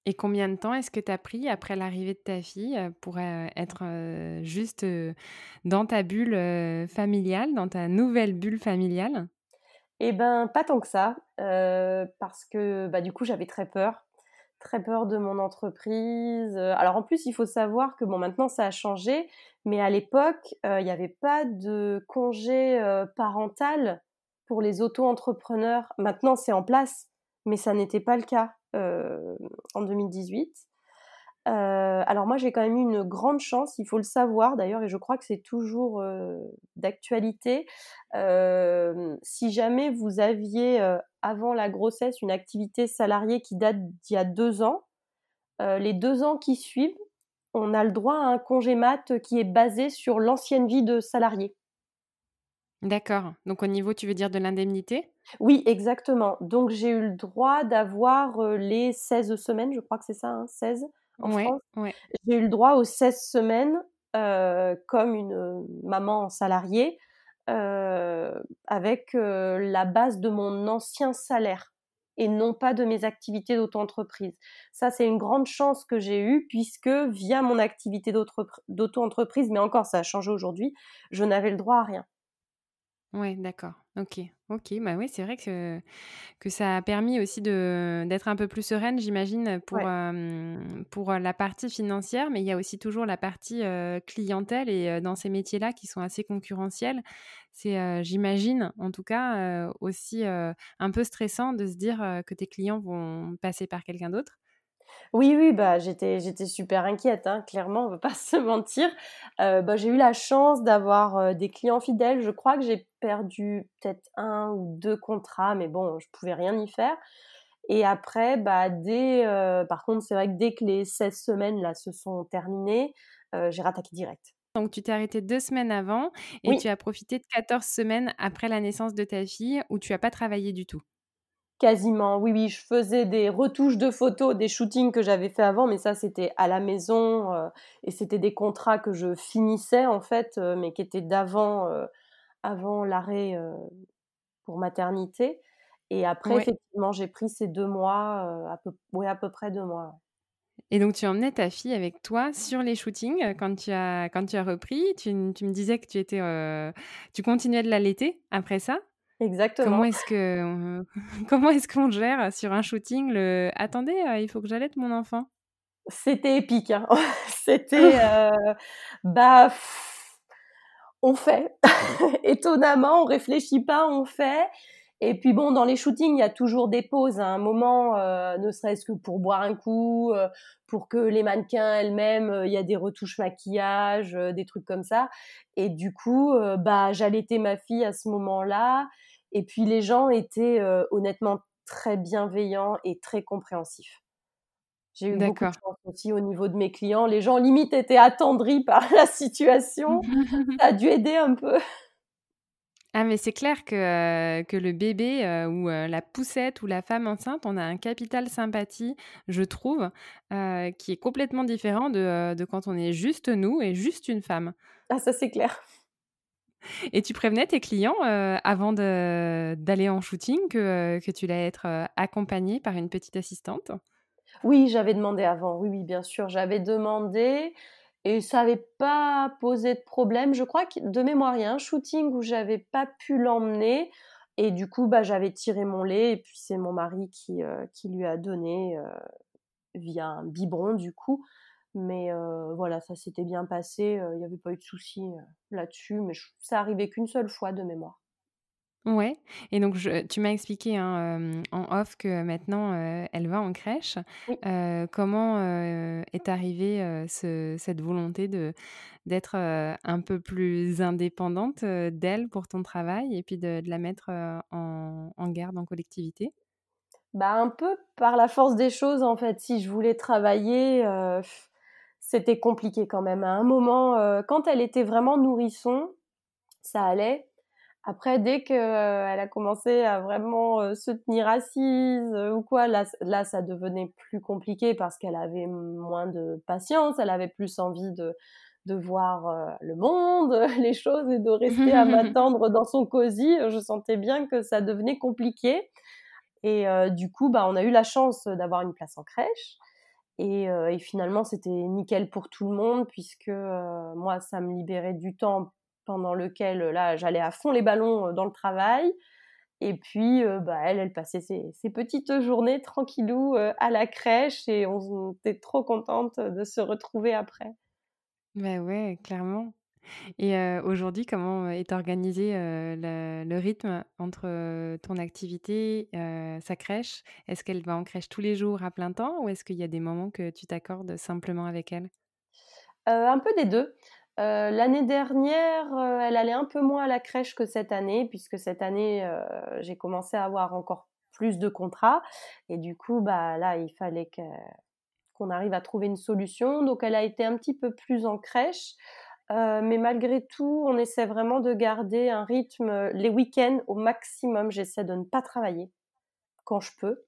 Et combien de temps est-ce que tu as pris après l'arrivée de ta fille pour être juste dans ta bulle familiale, dans ta nouvelle bulle familiale? Eh ben, pas tant que ça, parce que bah, du coup, j'avais très peur, très peur de mon entreprise. Alors en plus, il faut savoir que bon, maintenant ça a changé, mais à l'époque, il n'y avait pas de congé parental pour les auto-entrepreneurs. Maintenant, c'est en place, mais ça n'était pas le cas. Euh, en 2018. Euh, alors moi j'ai quand même eu une grande chance, il faut le savoir d'ailleurs, et je crois que c'est toujours euh, d'actualité. si jamais vous aviez avant la grossesse une activité salariée qui date d'il y a deux ans, les deux ans qui suivent, on a le droit à un congé mat qui est basé sur l'ancienne vie de salarié. D'accord. Donc au niveau, tu veux dire de l'indemnité? Oui, exactement. Donc j'ai eu le droit d'avoir les 16 semaines, je crois que c'est ça, hein, 16 en France. J'ai eu le droit aux 16 semaines comme une maman salariée avec la base de mon ancien salaire et non pas de mes activités d'auto-entreprise. Ça, c'est une grande chance que j'ai eue puisque via mon activité d'auto-entreprise, mais encore ça a changé aujourd'hui, je n'avais le droit à rien. Ouais, d'accord. OK. OK, bah, oui, c'est vrai que que ça a permis aussi de d'être un peu plus sereine, j'imagine, pour, pour, la partie financière, mais il y a aussi toujours la partie, clientèle et dans ces métiers-là qui sont assez concurrentiels, c'est, j'imagine, en tout cas, aussi, un peu stressant de se dire, que tes clients vont passer par quelqu'un d'autre? Oui, oui, bah, j'étais, j'étais super inquiète, hein, clairement, on ne va pas <laughs> se mentir. Euh, bah, j'ai eu la chance d'avoir euh, des clients fidèles. Je crois que j'ai perdu peut-être un ou deux contrats, mais bon, je pouvais rien y faire. Et après, bah, dès, euh, par contre, c'est vrai que dès que les 16 semaines là, se sont terminées, j'ai rattaqué direct. Donc, tu t'es arrêté deux semaines avant et tu as profité de 14 semaines après la naissance de ta fille où tu n'as pas travaillé du tout? Quasiment, oui, oui, je faisais des retouches de photos, des shootings que j'avais fait avant, mais ça c'était à la maison euh, et c'était des contrats que je finissais en fait, euh, mais qui étaient d'avant euh, avant l'arrêt pour maternité. Et après, effectivement, j'ai pris ces deux mois, à peu, oui, à peu près deux mois. Et donc, tu emmenais ta fille avec toi sur les shootings quand tu as, quand tu as repris. Tu, tu me disais que tu étais, tu continuais de l'allaiter après ça? Exactement. Comment est-ce que <laughs> comment est-ce qu'on gère sur un shooting le attendez, il faut que j'allaite mon enfant? C'était épique. Hein. <laughs> C'était bah on fait. <laughs> Étonnamment, on réfléchit pas, on fait. Et puis bon, dans les shootings, il y a toujours des pauses à un moment, euh, ne serait-ce que pour boire un coup, euh, pour que les mannequins elles-mêmes, euh, il y a des retouches maquillage, des trucs comme ça. Et du coup, bah j'allaitais ma fille à ce moment-là. Et puis les gens étaient honnêtement très bienveillants et très compréhensifs. J'ai eu beaucoup de chance aussi au niveau de mes clients. Les gens limite étaient attendris <laughs> par la situation. <laughs> Ça a dû aider un peu. Ah mais c'est clair que, que le bébé ou la poussette ou la femme enceinte, on a un capital sympathie, je trouve, qui est complètement différent de, de, quand on est juste nous et juste une femme. Ah ça c'est clair. Et tu prévenais tes clients avant d'aller en shooting que, que tu allais être accompagnée par une petite assistante? Oui, j'avais demandé avant, oui, bien sûr, j'avais demandé. Et ça n'avait pas posé de problème. Je crois que de mémoire, il y a un shooting où j'avais pas pu l'emmener. Et du coup, bah, j'avais tiré mon lait. Et puis, c'est mon mari qui, euh, lui a donné euh, via un biberon, du coup. Mais euh, voilà, ça s'était bien passé. Il n'y avait pas eu de souci là-dessus. Mais ça arrivait qu'une seule fois de mémoire. Ouais et donc tu m'as expliqué, hein, en off que maintenant, elle va en crèche. comment, est arrivée, cette volonté de d'être, un peu plus indépendante, d'elle pour ton travail et puis de la mettre, en en garde en collectivité? Bah, un peu par la force des choses, en fait. Si je voulais travailler, c'était compliqué quand même. À un moment, quand elle était vraiment nourrisson, ça allait. Après, dès qu'elle euh, a commencé à vraiment euh, se tenir assise euh, ou quoi, là, là, ça devenait plus compliqué parce qu'elle avait moins de patience, elle avait plus envie de, de voir le monde, <laughs> les choses et de rester à <laughs> m'attendre dans son cosy. Je sentais bien que ça devenait compliqué. Et du coup, bah, on a eu la chance d'avoir une place en crèche. Et, et finalement, c'était nickel pour tout le monde puisque moi, ça me libérait du temps pendant lequel là j'allais à fond les ballons dans le travail. Et puis, bah, elle, elle passait ses, petites journées tranquillou à la crèche et on était trop contente de se retrouver après. Ben ouais, clairement. Et aujourd'hui, comment est organisé le, rythme entre ton activité, sa crèche? Est-ce qu'elle va en crèche tous les jours à plein temps ou est-ce qu'il y a des moments que tu t'accordes simplement avec elle? Un peu des deux. L'année dernière, elle allait un peu moins à la crèche que cette année, puisque cette année, j'ai commencé à avoir encore plus de contrats. Et du coup, bah, là, il fallait qu'on arrive à trouver une solution. Donc, elle a été un petit peu plus en crèche. Mais malgré tout, on essaie vraiment de garder un rythme les week-ends au maximum. J'essaie de ne pas travailler quand je peux.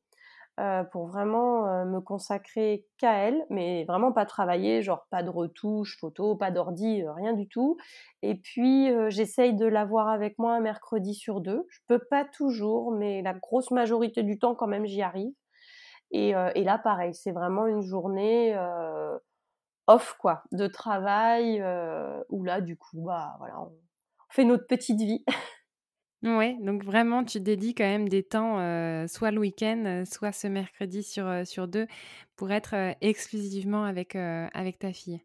Euh, pour vraiment euh, me consacrer qu'à elle, mais vraiment pas travailler, genre pas de retouche, photo, pas d'ordi, euh, rien du tout. Et puis j'essaye de l'avoir avec moi un mercredi sur deux. Je peux pas toujours, mais la grosse majorité du temps quand même j'y arrive. Et, là pareil, c'est vraiment une journée off quoi, de travail où là du coup bah voilà, on fait notre petite vie. <laughs> Oui, donc vraiment, tu dédies quand même des temps, euh, soit le week-end, euh, soit ce mercredi sur, euh, sur deux, pour être exclusivement avec, avec ta fille.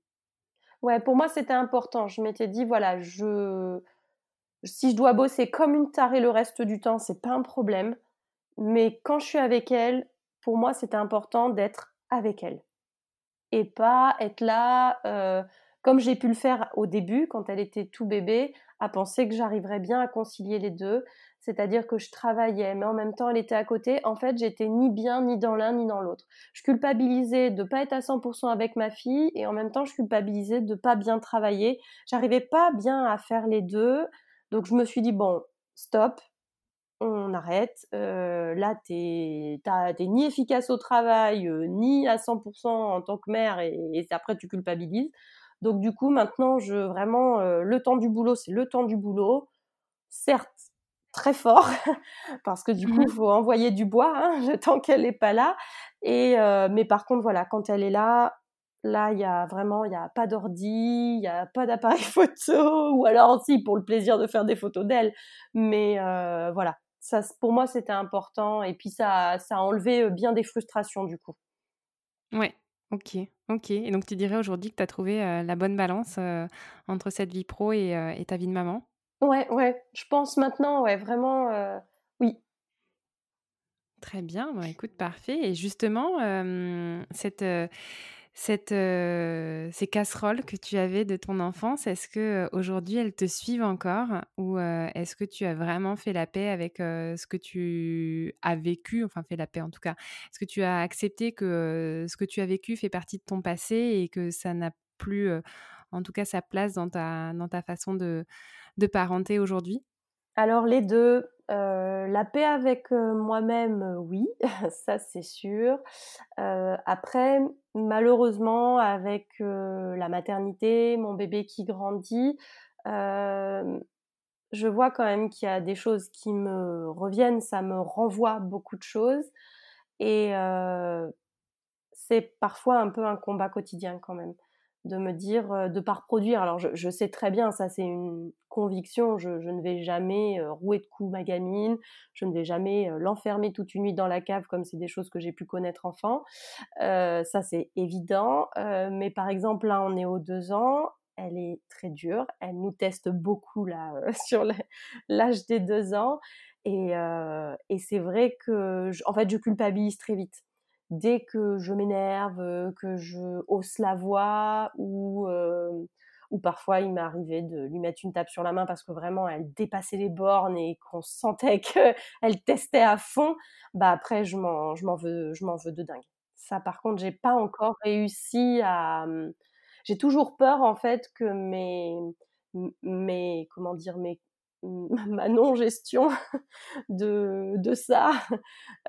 Ouais, pour moi, c'était important. Je m'étais dit, voilà, je... si je dois bosser comme une tarée le reste du temps, c'est pas un problème. Mais quand je suis avec elle, pour moi, c'était important d'être avec elle. Et pas être là, comme j'ai pu le faire au début, quand elle était tout bébé, à penser que j'arriverais bien à concilier les deux. C'est-à-dire que je travaillais, mais en même temps, elle était à côté. En fait, j'étais ni bien, ni dans l'un, ni dans l'autre. Je culpabilisais de pas être à 100% avec ma fille, et en même temps, je culpabilisais de pas bien travailler. J'arrivais pas bien à faire les deux. Donc, je me suis dit, bon, stop, on arrête. Euh, là, t'es ni efficace au travail, euh, ni à 100% en tant que mère, et, et après, tu culpabilises. Donc du coup, maintenant, je vraiment euh, le temps du boulot, c'est le temps du boulot. Certes, très fort <laughs> parce que du coup, il <laughs> faut envoyer du bois hein, <laughs> tant qu'elle n'est pas là. Et mais par contre, voilà, quand elle est là, là, il y a vraiment, il y a pas d'ordi, il y a pas d'appareil photo, ou alors si pour le plaisir de faire des photos d'elle. Mais voilà, ça, pour moi, c'était important. Et puis ça, ça a enlevé bien des frustrations du coup. Ouais, OK, OK. Et donc tu dirais aujourd'hui que tu as trouvé la bonne balance entre cette vie pro et, et ta vie de maman? Ouais, ouais, je pense maintenant, ouais, vraiment, oui. Très bien, bah, écoute, parfait. Et justement, cette, cette, heu, ces casseroles que tu avais de ton enfance, est-ce que, aujourd'hui elles te suivent encore? Ou, est-ce que tu as vraiment fait la paix avec, ce que tu as vécu? Enfin, fait la paix en tout cas? Est-ce que tu as accepté que, ce que tu as vécu fait partie de ton passé et que ça n'a plus, en tout cas sa place dans ta dans ta façon de de parenter aujourd'hui? Alors les 2, heu, la paix avec, moi-même, oui, <laughs> ça c'est sûr. Après malheureusement avec, la maternité, mon bébé qui grandit, je vois quand même qu'il y a des choses qui me reviennent, ça me renvoie beaucoup de choses et c'est parfois un peu un combat quotidien quand même de me dire, heu, de pas reproduire. Alors je je sais très bien, ça c'est une conviction, je je ne vais jamais, heu, rouer de coups ma gamine, je ne vais jamais, heu, l'enfermer toute une nuit dans la cave comme c'est des choses que j'ai pu connaître enfant. Heu, ça c'est évident, heu, mais par exemple là on est aux 2 ans, elle est très dure, elle nous teste beaucoup là, heu, <laughs> sur l'âge des 2 ans et et c'est vrai que j en fait je culpabilise très vite dès que je m'énerve, heu, que je hausse la voix ou heu, ou parfois il m'est arrivé de lui mettre une tape sur la main parce que vraiment elle dépassait les bornes et qu'on sentait <laughs> qu'elle testait à fond, bah, après je m'en je m'en veux je m'en veux de dingue. Ça par contre, j'ai pas encore réussi à, mmh j'ai toujours peur en fait que mes mes comment dire? Mes ma non-gestion de de ça,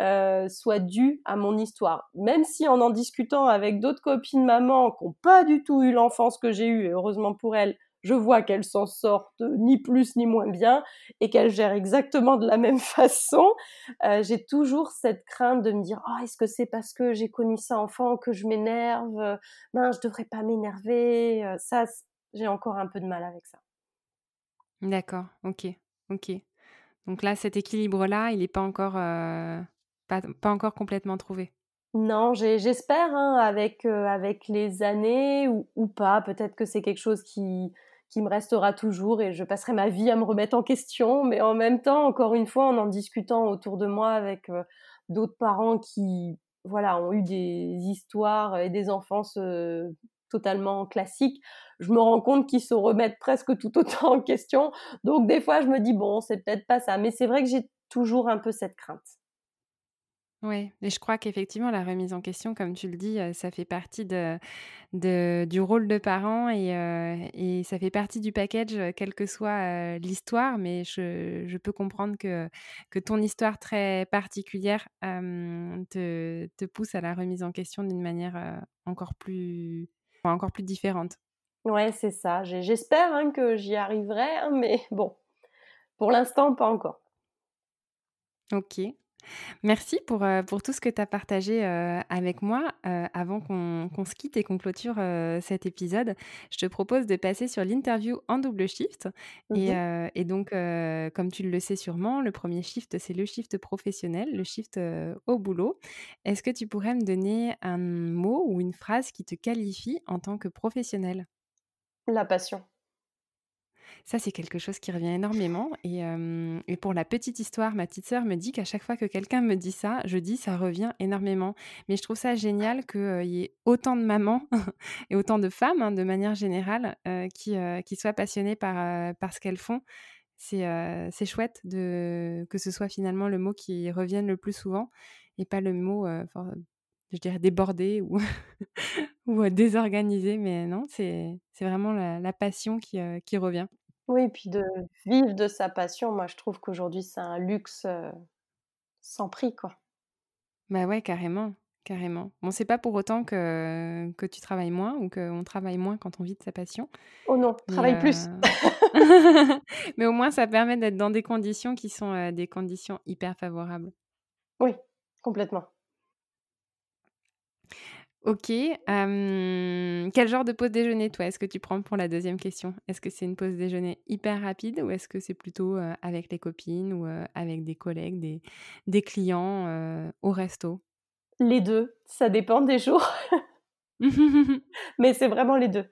heu, soit due à mon histoire. Même si en en discutant avec d'autres copines mamans qui ont pas du tout eu l'enfance que j'ai eue et heureusement pour elles, je vois qu'elles s'en sortent ni plus ni moins bien et qu'elles gèrent exactement de la même <laughs> façon. Heu, j'ai toujours cette crainte de me dire: «Oh est-ce que c'est parce que j'ai connu ça enfant que je m'énerve? Mince, je devrais pas m'énerver», heu, ça j'ai encore un peu de mal avec ça. D'accord, OK, OK. Donc là, cet équilibre-là, il est pas encore, heu, pas encore complètement trouvé? Non, j'espère, hein, avec, heu, avec les années ou pas. Peut-être que c'est quelque chose qui qui me restera toujours et je passerai ma vie à me remettre en question. Mais en même temps, encore une fois, en en discutant autour de moi avec, heu, d'autres parents qui, voilà, ont eu des histoires et des enfances, totalement classiques, je me rends compte qu'ils se remettent presque tout autant en question. Donc des fois, je me dis: «Bon, c'est peut-être pas ça». Mais c'est vrai que j'ai toujours un peu cette crainte. Ouais, et je crois qu'effectivement la remise en question, comme tu le dis, heu, ça fait partie de du rôle de parent et et ça fait partie du package, heu, quelle que soit, l'histoire. Mais je peux comprendre que que ton histoire très particulière, te te pousse à la remise en question d'une manière, encore plus encore plus différente. Ouais, c'est ça. J'espère, hein, que j'y arriverai, hein, mais bon, pour l'instant, pas encore. OK. Merci pour, heu, pour tout ce que tu as partagé, heu, avec moi. Heu, avant qu'on se quitte et qu'on clôture, cet épisode, je te propose de passer sur l'interview en double shift et mh. heu et donc comme tu le sais sûrement, le 1er shift, c'est le shift professionnel, le shift, au boulot. Est-ce que tu pourrais me donner un mot ou une phrase qui te qualifie en tant que professionnelle? La passion. Ça, c'est quelque chose qui revient énormément et pour la petite histoire, ma petite sœur me dit qu'à chaque fois que quelqu'un me dit ça, je dis: «Ça revient énormément». Mais je trouve ça génial qu'il y ait autant de mamans <laughs> et autant de femmes, hein, de manière générale, qui, qui soient passionnées par, par ce qu'elles font. C'est, chouette de que ce soit finalement le mot qui revienne le plus souvent et pas le mot, je dirais débordé ou <laughs> ou, désorganisé. Mais non, c'est vraiment la la passion qui, qui revient. Oui, puis de vivre de sa passion, moi je trouve qu'aujourd'hui c'est un luxe, sans prix, quoi. Bah, ouais, carrément, carrément. Bon, c'est pas pour autant que que tu travailles moins ou qu'on travaille moins quand on vit de sa passion, Oh non, travaille plus! <laughs> mais au moins ça permet d'être dans des conditions qui sont, des conditions hyper favorables. Oui, complètement. OK, quel genre de pause déjeuner, toi, est-ce que tu prends pour la deuxième question? Est-ce que c'est une pause déjeuner hyper rapide ou est-ce que c'est plutôt, avec les copines ou, avec des collègues, des des clients, au resto? Les 2, ça dépend des jours, <laughs> mais c'est vraiment les 2.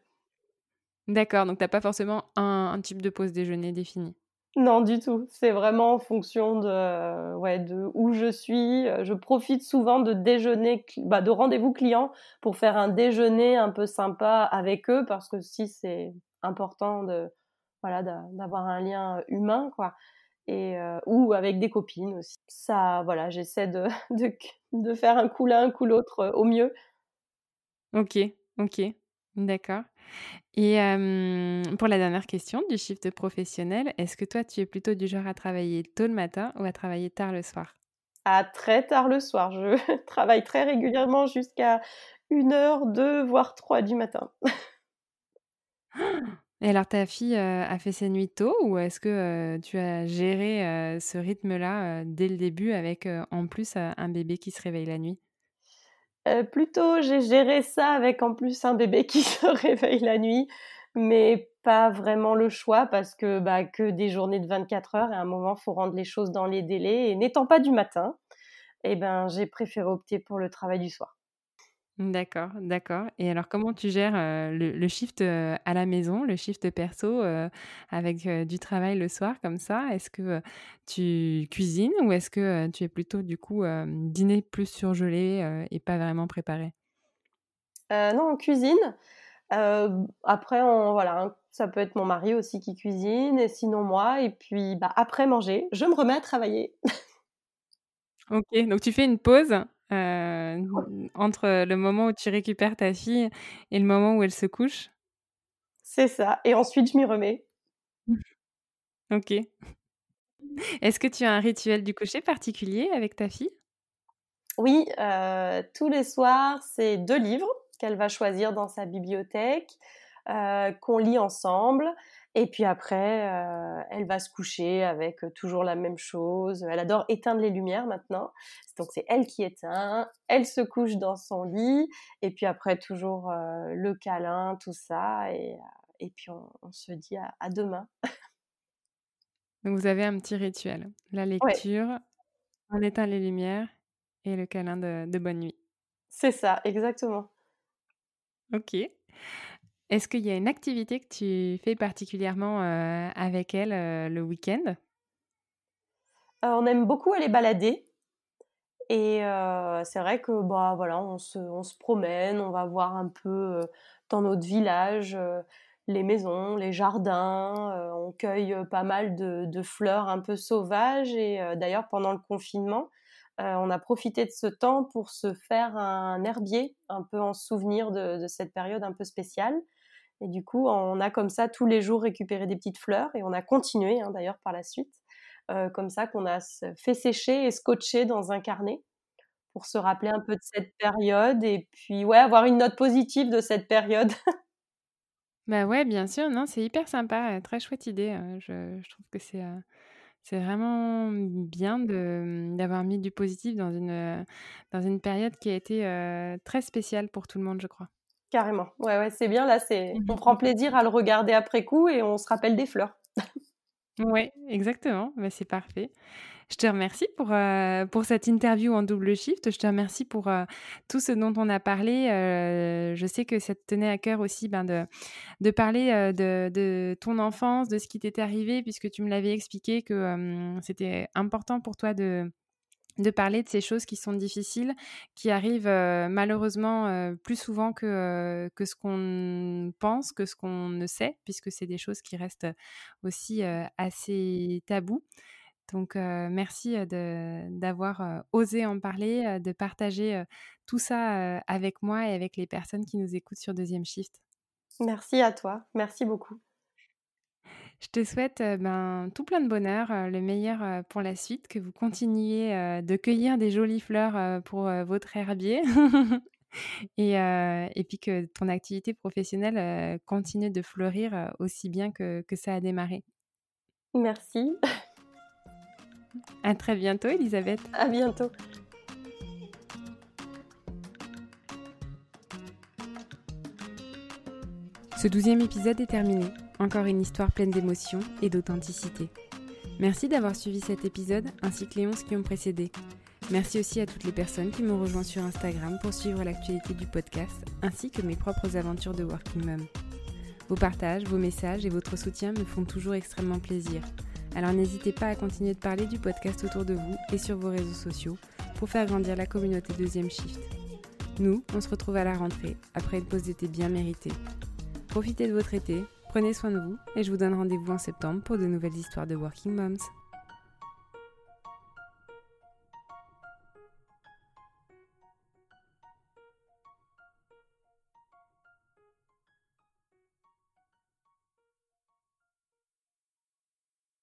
D'accord, donc tu as pas forcément un un type de pause déjeuner défini? Non, du tout. C'est vraiment en fonction de ouais, de où je suis, heu, je profite souvent de déjeuner bah, de rendez-vous clients pour faire un déjeuner un peu sympa avec eux parce que aussi c'est important de voilà, d'a d'avoir un lien humain, quoi et heu, ou avec des copines aussi. Ça voilà, j'essaie de <laughs> de de faire un coup l'un, un coup l'autre, au mieux. OK, OK, d'accord et pour la dernière question du shift professionnel, est-ce que toi, tu es plutôt du genre à travailler tôt le matin ou à travailler tard le soir? À très tard le soir, je <laughs> travaille très régulièrement jusqu'à 01:00-02:00, voire 03:00 du matin. <gasps> Et alors ta fille, a fait ses nuits tôt ou est-ce que, tu as géré, ce rythme-là, dès le début avec, en plus, un bébé qui se réveille la nuit? Heu, plutôt j'ai géré ça avec en plus un bébé qui <laughs> se réveille la nuit, mais pas vraiment le choix parce que, bah, que des journées de 24 heures et à un moment, faut rendre les choses dans les délais et n'étant pas du matin et ben, j'ai préféré opter pour le travail du soir. D'accord, d'accord et alors comment tu gères, le le shift, à la maison, le shift perso, avec, du travail le soir comme ça? Est-ce que, tu cuisines ou est-ce que, tu es plutôt du coup, dîner plus surgelé, et pas vraiment préparé? Non, on cuisine, après on voilà, ça peut être mon mari aussi qui cuisine et sinon moi et puis, bah, après manger, je me remets à travailler. OK, donc tu fais une pause, heu, n entre le moment où tu récupères ta fille et le moment où elle se couche? C'est ça et ensuite je m'y remets. <laughs> OK. Est-ce que tu as un rituel du coucher particulier avec ta fille? Oui, heu, tous les soirs, c'est 2 livres qu'elle va choisir dans sa bibliothèque, heu, qu'on lit ensemble et puis après, heu, elle va se coucher avec, heu, toujours la même chose. Elle adore éteindre les lumières maintenant, donc c'est elle qui éteint, elle se couche dans son lit et puis après toujours, heu, le câlin, tout ça et puis on on se dit à à demain. <laughs> Donc vous avez un petit rituel, la Ouais. lecture, on éteint les lumières et le câlin de de bonne nuit. C'est ça, exactement. OK. Est-ce qu'il y a une activité que tu fais particulièrement, heu, avec elle, heu, le week-end? Heu, on aime beaucoup aller balader et c'est vrai que, bah, voilà, on se promène, on va voir un peu, dans notre village, les maisons, les jardins, on cueille, pas mal de fleurs un peu sauvages et d'ailleurs pendant le confinement, on a profité de ce temps pour se faire un herbier, un peu en souvenir de cette période un peu spéciale et du coup, on a comme ça tous les jours récupéré des petites fleurs et on a continué, hein, d'ailleurs par la suite, heu, comme ça qu'on a fait sécher et scotché dans un carnet pour se rappeler un peu de cette période et puis, ouais, avoir une note positive de cette période. <laughs> Bah, ouais, bien sûr, non, c'est hyper sympa, heu, très chouette idée, heu, je trouve que c'est, c'est vraiment bien mmh, d'avoir mis du positif dans une, dans une période qui a été, très spéciale pour tout le monde, je crois. Carrément, ouais, ouais, c'est bien là, c'est Mmh on prend plaisir à le regarder après coup et on se rappelle des fleurs. Ouais, exactement, bah, c'est parfait. Je te remercie pour, heu, pour cette interview en double shift. Je te remercie pour, heu, tout ce dont on a parlé, heu, je sais que ça te tenait à cœur aussi, ben, de de parler, de de ton enfance, de ce qui t'était arrivé puisque tu me l'avais expliqué que, c'était important pour toi de de parler de ces choses qui sont difficiles, qui arrivent, heu, malheureusement, heu, plus souvent que, heu, que ce qu'on pense, que ce qu'on ne sait, puisque c'est des choses qui restent aussi, assez tabous. Donc, merci, d'avoir, osé en parler, de partager, tout ça, avec moi et avec les personnes qui nous écoutent sur deuxième shift. Merci à toi, merci beaucoup. Je te souhaite ben, tout plein de bonheur, le meilleur pour la suite, que vous continuiez de cueillir des jolies fleurs pour votre herbier <laughs> et, et, puis que ton activité professionnelle continue de fleurir aussi bien que, que ça a démarré. Merci. À très bientôt, Elisabeth. À bientôt. Ce douzième épisode est terminé. Encore une histoire pleine d'émotions et d'authenticité. Merci d'avoir suivi cet épisode ainsi que les 11 qui ont précédé. Merci aussi à toutes les personnes qui m'ont rejoint sur Instagram pour suivre l'actualité du podcast ainsi que mes propres aventures de Working Mom. Vos partages, vos messages et votre soutien me font toujours extrêmement plaisir. Alors n'hésitez pas à continuer de parler du podcast autour de vous et sur vos réseaux sociaux pour faire grandir la communauté Deuxième Shift. Nous, on se retrouve à la rentrée, après une pause d'été bien méritée. Profitez de votre été, prenez soin de vous et je vous donne rendez-vous en septembre pour de nouvelles histoires de Working Moms.